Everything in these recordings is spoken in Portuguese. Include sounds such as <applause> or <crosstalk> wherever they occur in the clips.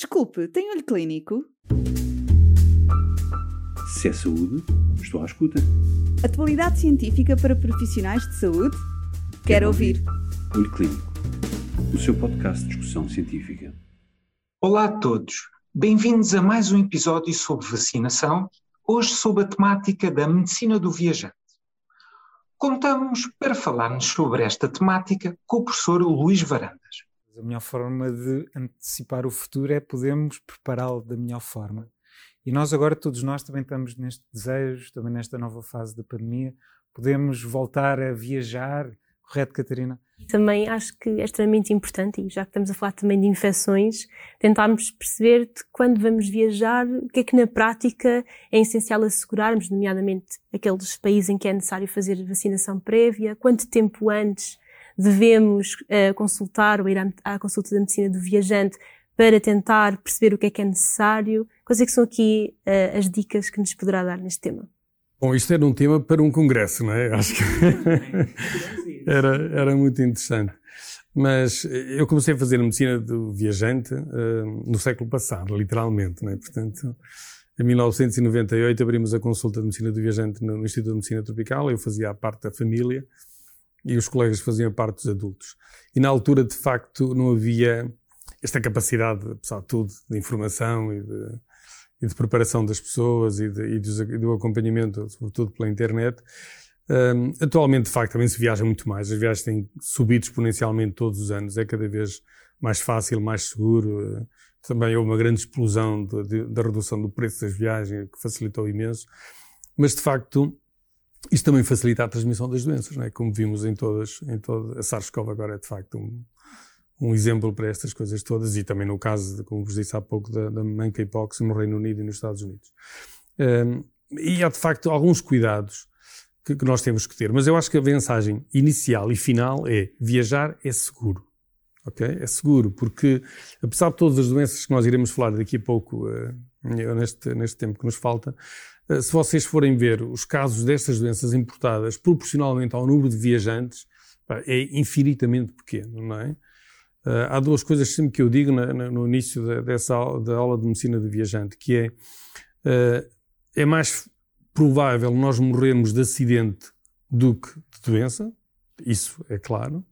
Desculpe, tem olho clínico? Se é saúde, estou à escuta. Atualidade científica para profissionais de saúde? Quero, Quero ouvir. Olho Clínico, o seu podcast de discussão científica. Olá a todos. Bem-vindos a mais um episódio sobre vacinação, hoje sob a temática da medicina do viajante. Contamos para falarmos sobre esta temática com o professor Luís Varandas. A melhor forma de antecipar o futuro é podermos prepará-lo da melhor forma. E nós agora, todos nós, também estamos neste desejo, também nesta nova fase da pandemia, podemos voltar a viajar, correto, Catarina? Também acho que é extremamente importante, e já que estamos a falar também de infecções, tentarmos perceber de quando vamos viajar, o que é que na prática é essencial assegurarmos, nomeadamente aqueles países em que é necessário fazer vacinação prévia, quanto tempo antes devemos uh, consultar ou ir à, à, consulta da medicina do viajante para tentar perceber o que é que é necessário? Quais é que são aqui uh, as dicas que nos poderá dar neste tema? Bom, isto era um tema para um congresso, não é? Acho que <laughs> era, era muito interessante. Mas eu comecei a fazer a medicina do viajante uh, no século passado, literalmente, não é? Portanto, em 1998 abrimos a consulta de medicina do viajante no Instituto de Medicina Tropical, eu fazia a parte da família e os colegas faziam parte dos adultos. E na altura, de facto, não havia esta capacidade, apesar de tudo, de informação e de, e de preparação das pessoas e, de, e do acompanhamento, sobretudo pela internet. Um, atualmente, de facto, também se viaja muito mais. As viagens têm subido exponencialmente todos os anos. É cada vez mais fácil, mais seguro. Também houve uma grande explosão da redução do preço das viagens, que facilitou imenso. Mas, de facto, isto também facilita a transmissão das doenças, não é? como vimos em todas, em toda a SARS-CoV agora é de facto um, um exemplo para estas coisas todas e também no caso, como vos disse há pouco, da, da monkeypox no Reino Unido e nos Estados Unidos. Um, e há de facto alguns cuidados que, que, nós temos que ter, mas eu acho que a mensagem inicial e final é viajar é seguro. Ok? É seguro, porque apesar de todas as doenças que nós iremos falar daqui a pouco, uh, neste, neste tempo que nos falta, eh, se vocês forem ver os casos destas doenças importadas proporcionalmente ao número de viajantes, é infinitamente pequeno, não é? Eh, há duas coisas sempre que eu digo no início dessa aula, da aula de medicina de viajante, que é, eh, é mais provável nós morrermos de acidente do que de doença, isso é claro.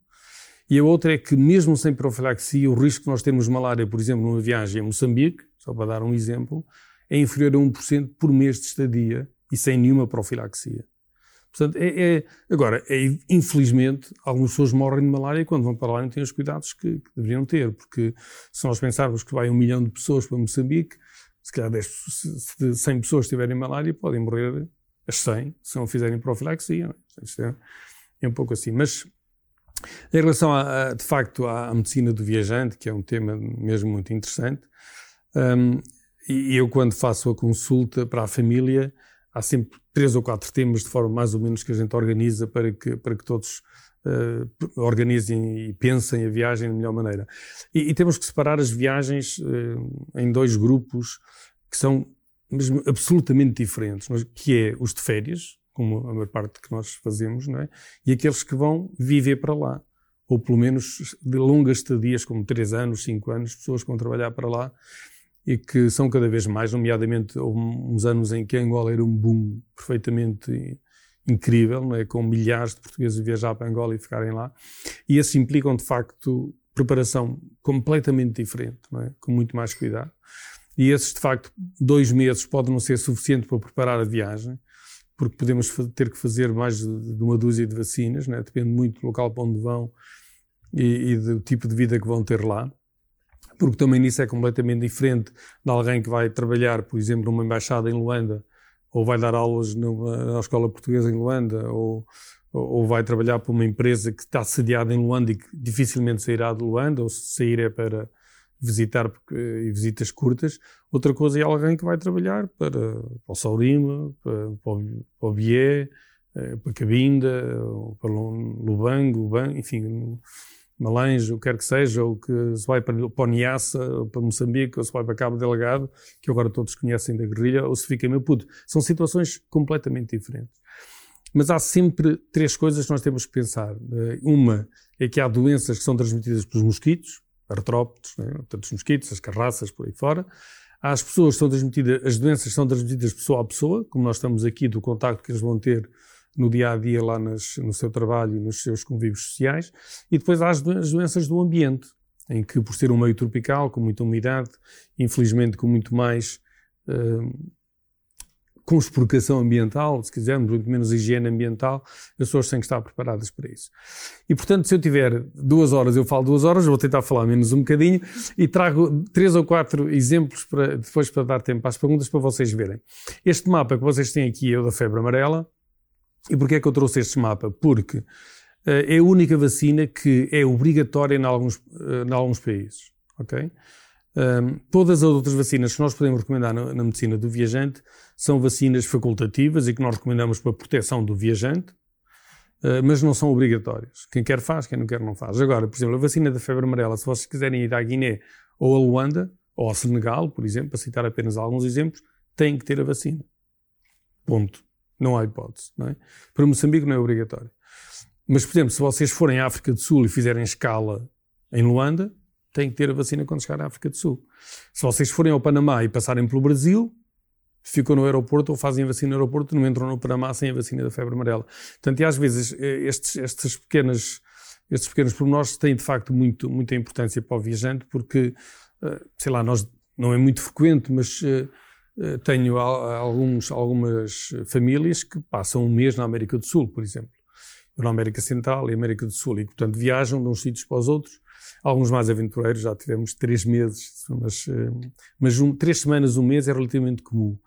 E a outra é que, mesmo sem profilaxia, o risco de nós termos malária, por exemplo, numa viagem a Moçambique, só para dar um exemplo, é inferior a 1% por mês de estadia e sem nenhuma profilaxia. Portanto, é, é agora, é, infelizmente, algumas pessoas morrem de malária quando vão para lá não têm os cuidados que, que, deveriam ter, porque se nós pensarmos que vai um milhão de pessoas para Moçambique, se calhar 10, se 100 pessoas tiverem malária, podem morrer as 100 se não fizerem profilaxia. Isto é, é um pouco assim. Mas em relação, a, a, de facto, à, medicina do viajante, que é um tema mesmo muito interessante, um, e eu, quando faço a consulta para a família, há sempre três ou quatro temas, de forma mais ou menos, que a gente organiza para que, para que todos uh, organizem e pensem a viagem da melhor maneira. E, e temos que separar as viagens uh, em dois grupos que são mesmo absolutamente diferentes, que é os de férias, como a maior parte que nós fazemos, não é? e aqueles que vão viver para lá ou pelo menos de longas estadias, como três anos, cinco anos, pessoas que vão trabalhar para lá e que são cada vez mais, nomeadamente houve uns anos em que Angola era um boom perfeitamente incrível, não é? com milhares de portugueses viajar para Angola e ficarem lá, e esses implicam de facto preparação completamente diferente, não é? com muito mais cuidado. E esses, de facto, dois meses podem não ser suficiente para preparar a viagem, porque podemos ter que fazer mais de uma dúzia de vacinas, é? depende muito do local para onde vão e, e do tipo de vida que vão ter lá porque também isso é completamente diferente de alguém que vai trabalhar, por exemplo, numa embaixada em Luanda, ou vai dar aulas numa, na escola portuguesa em Luanda, ou, ou vai trabalhar para uma empresa que está sediada em Luanda e que dificilmente sairá de Luanda, ou se sair é para visitar e visitas curtas. Outra coisa é alguém que vai trabalhar para, para o Saurima, para, para, o, Bié, eh, para Cabinda, para Lubango, enfim Malange, o que quer que seja, ou que se vai para, para Niassa, ou para Moçambique, ou se vai para Cabo Delgado, que agora todos conhecem da guerrilha, ou se fica em Maputo. São situações completamente diferentes. Mas há sempre três coisas que nós temos que pensar. Eh, uma é que há doenças que são transmitidas pelos mosquitos, artrópodes, né? os mosquitos, as carraças, por aí fora. As pessoas são transmitidas, as doenças são transmitidas pessoa a pessoa, como nós estamos aqui, do contacto que eles vão ter no dia a dia lá nas, no seu trabalho e nos seus convívios sociais. E depois há as doenças do ambiente, em que, por ser um meio tropical, com muita umidade, infelizmente com muito mais uh, conspurcação ambiental, se quisermos, muito menos higiene ambiental, as pessoas têm que estar preparadas para isso. E, portanto, se eu tiver duas horas, eu falo duas horas, vou tentar falar menos um bocadinho e trago três ou quatro exemplos para, depois para dar tempo às perguntas para vocês verem. Este mapa que vocês têm aqui é o da febre amarela. E porquê é que eu trouxe este mapa? Porque uh, é a única vacina que é obrigatória em alguns, uh, em alguns países, ok? Um, todas as outras vacinas que nós podemos recomendar na, na, medicina do viajante são vacinas facultativas e que nós recomendamos para proteção do viajante, uh, mas não são obrigatórias. Quem quer faz, quem não quer não faz. Agora, por exemplo, a vacina da febre amarela, se vocês quiserem ir à Guiné ou a Luanda, ou ao Senegal, por exemplo, para citar apenas alguns exemplos, têm que ter a vacina. Ponto. Não há hipótese. Não é? Para Moçambique não é obrigatório. Mas, por exemplo, se vocês forem à África do Sul e fizerem escala em Luanda, têm que ter a vacina quando chegar à África do Sul. Se vocês forem ao Panamá e passarem pelo Brasil, ficam no aeroporto ou fazem a vacina no aeroporto, não entram no Panamá sem a vacina da febre amarela. Portanto, e às vezes eh, estes, estes pequenas, estes pequenos pormenores têm de facto muito, muita importância para o viajante, porque, eh, sei lá, nós, não é muito frequente, mas eh, tenho alguns, algumas famílias que passam um mês na América do Sul, por exemplo, na América Central e América do Sul, e portanto viajam de uns sítios para os outros Alguns mais aventureiros já tivemos três meses, mas, eh, mas um, três semanas, um mês é relativamente comum.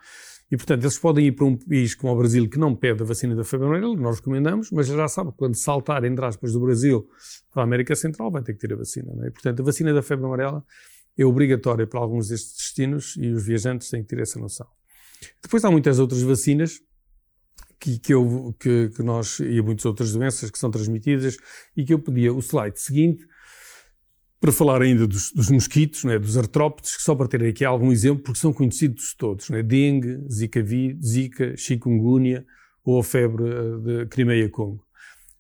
E, portanto, eles podem ir para um país como o Brasil que não pede a vacina da febre amarela, que nós recomendamos, mas já sabe, quando saltar, entre aspas, do Brasil para a América Central, vai ter que ter a vacina. É? Portanto, a vacina da febre amarela é obrigatória para alguns destes destinos e os viajantes têm que ter essa noção. Depois há muitas outras vacinas que, que, eu, que, que nós, e muitas outras doenças que são transmitidas, e que eu pedia o slide seguinte, para falar ainda dos, dos mosquitos, né, dos artrópodes, só para ter aqui algum exemplo, porque são conhecidos todos, né, dengue, zika, zika, chikungunya ou a febre eh, de Crimeia-Congo.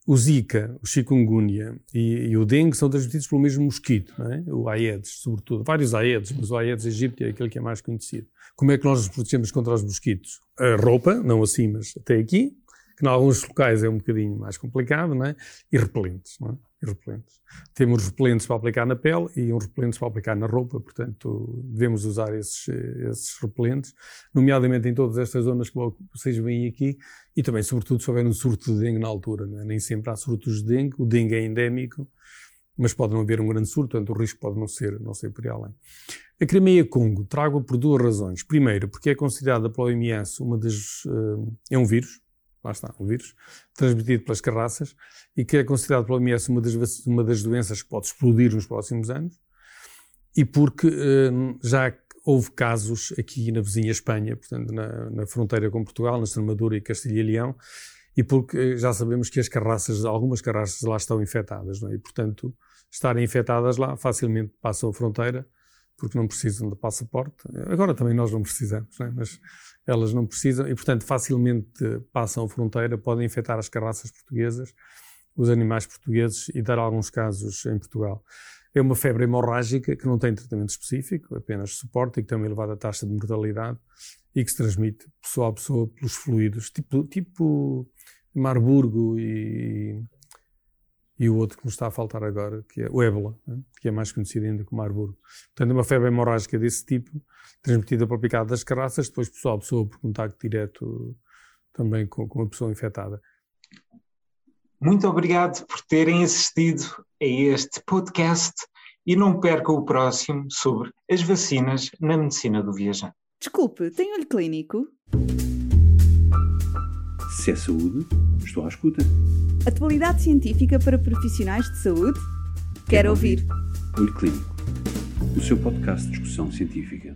O zika, o chikungunya e, e, o dengue são transmitidos pelo mesmo mosquito, né, o Aedes, sobretudo. Vários Aedes, mas o Aedes aegypti é aquele que é mais conhecido. Como é que nós nos protegemos contra os mosquitos? A roupa, não assim, mas até aqui, que em alguns locais é um bocadinho mais complicado, né, e repelentes. Não é? E repelentes. Temos repelentes para aplicar na pele e uns repelentes para aplicar na roupa, portanto, devemos usar esses, esses repelentes, nomeadamente em todas estas zonas que vocês veem aqui e também, sobretudo, se houver um surto de dengue na altura. É? Nem sempre há surtos de dengue, o dengue é endémico, mas pode não haver um grande surto, portanto, o risco pode não ser, não ser por aí além. A Crimeia Congo trago por duas razões. Primeiro, porque é considerada pela OMS uma das. Uh, é um vírus, lá está, o vírus, transmitido pelas carraças e que é considerado pela OMS uma das, uma das doenças que pode explodir nos próximos anos e porque uh, já houve casos aqui na vizinha Espanha, portanto na, na fronteira com Portugal, na Extremadura e Castilha e Leão, e porque eh, já sabemos que as carraças, algumas carraças lá estão infectadas, é? e portanto estarem infectadas lá facilmente passam a fronteira porque não precisam de passaporte. Agora também nós não precisamos, é? mas elas não precisam e, portanto, facilmente passam a fronteira, podem infectar as carraças portuguesas, os animais portugueses e dar alguns casos em Portugal. É uma febre hemorrágica que não tem tratamento específico, apenas suporte e que tem uma elevada taxa de mortalidade e que se transmite pessoa a pessoa pelos fluidos, tipo, tipo Marburgo e, e o outro que me está a faltar agora, que é o ébola, né? que é mais conhecido ainda como Marburgo. Portanto, é uma febre hemorrágica desse tipo transmitida pela picada das carraças, depois pessoa a pessoa por contacto direto também com, com a pessoa infectada. Muito obrigado por terem assistido a este podcast e não percam o próximo sobre as vacinas na medicina do viajante. Desculpe, tem olho clínico? Se é saúde, estou à escuta. Atualidade científica para profissionais de saúde? Ouvir. ouvir. Olho Clínico, o seu podcast de discussão científica.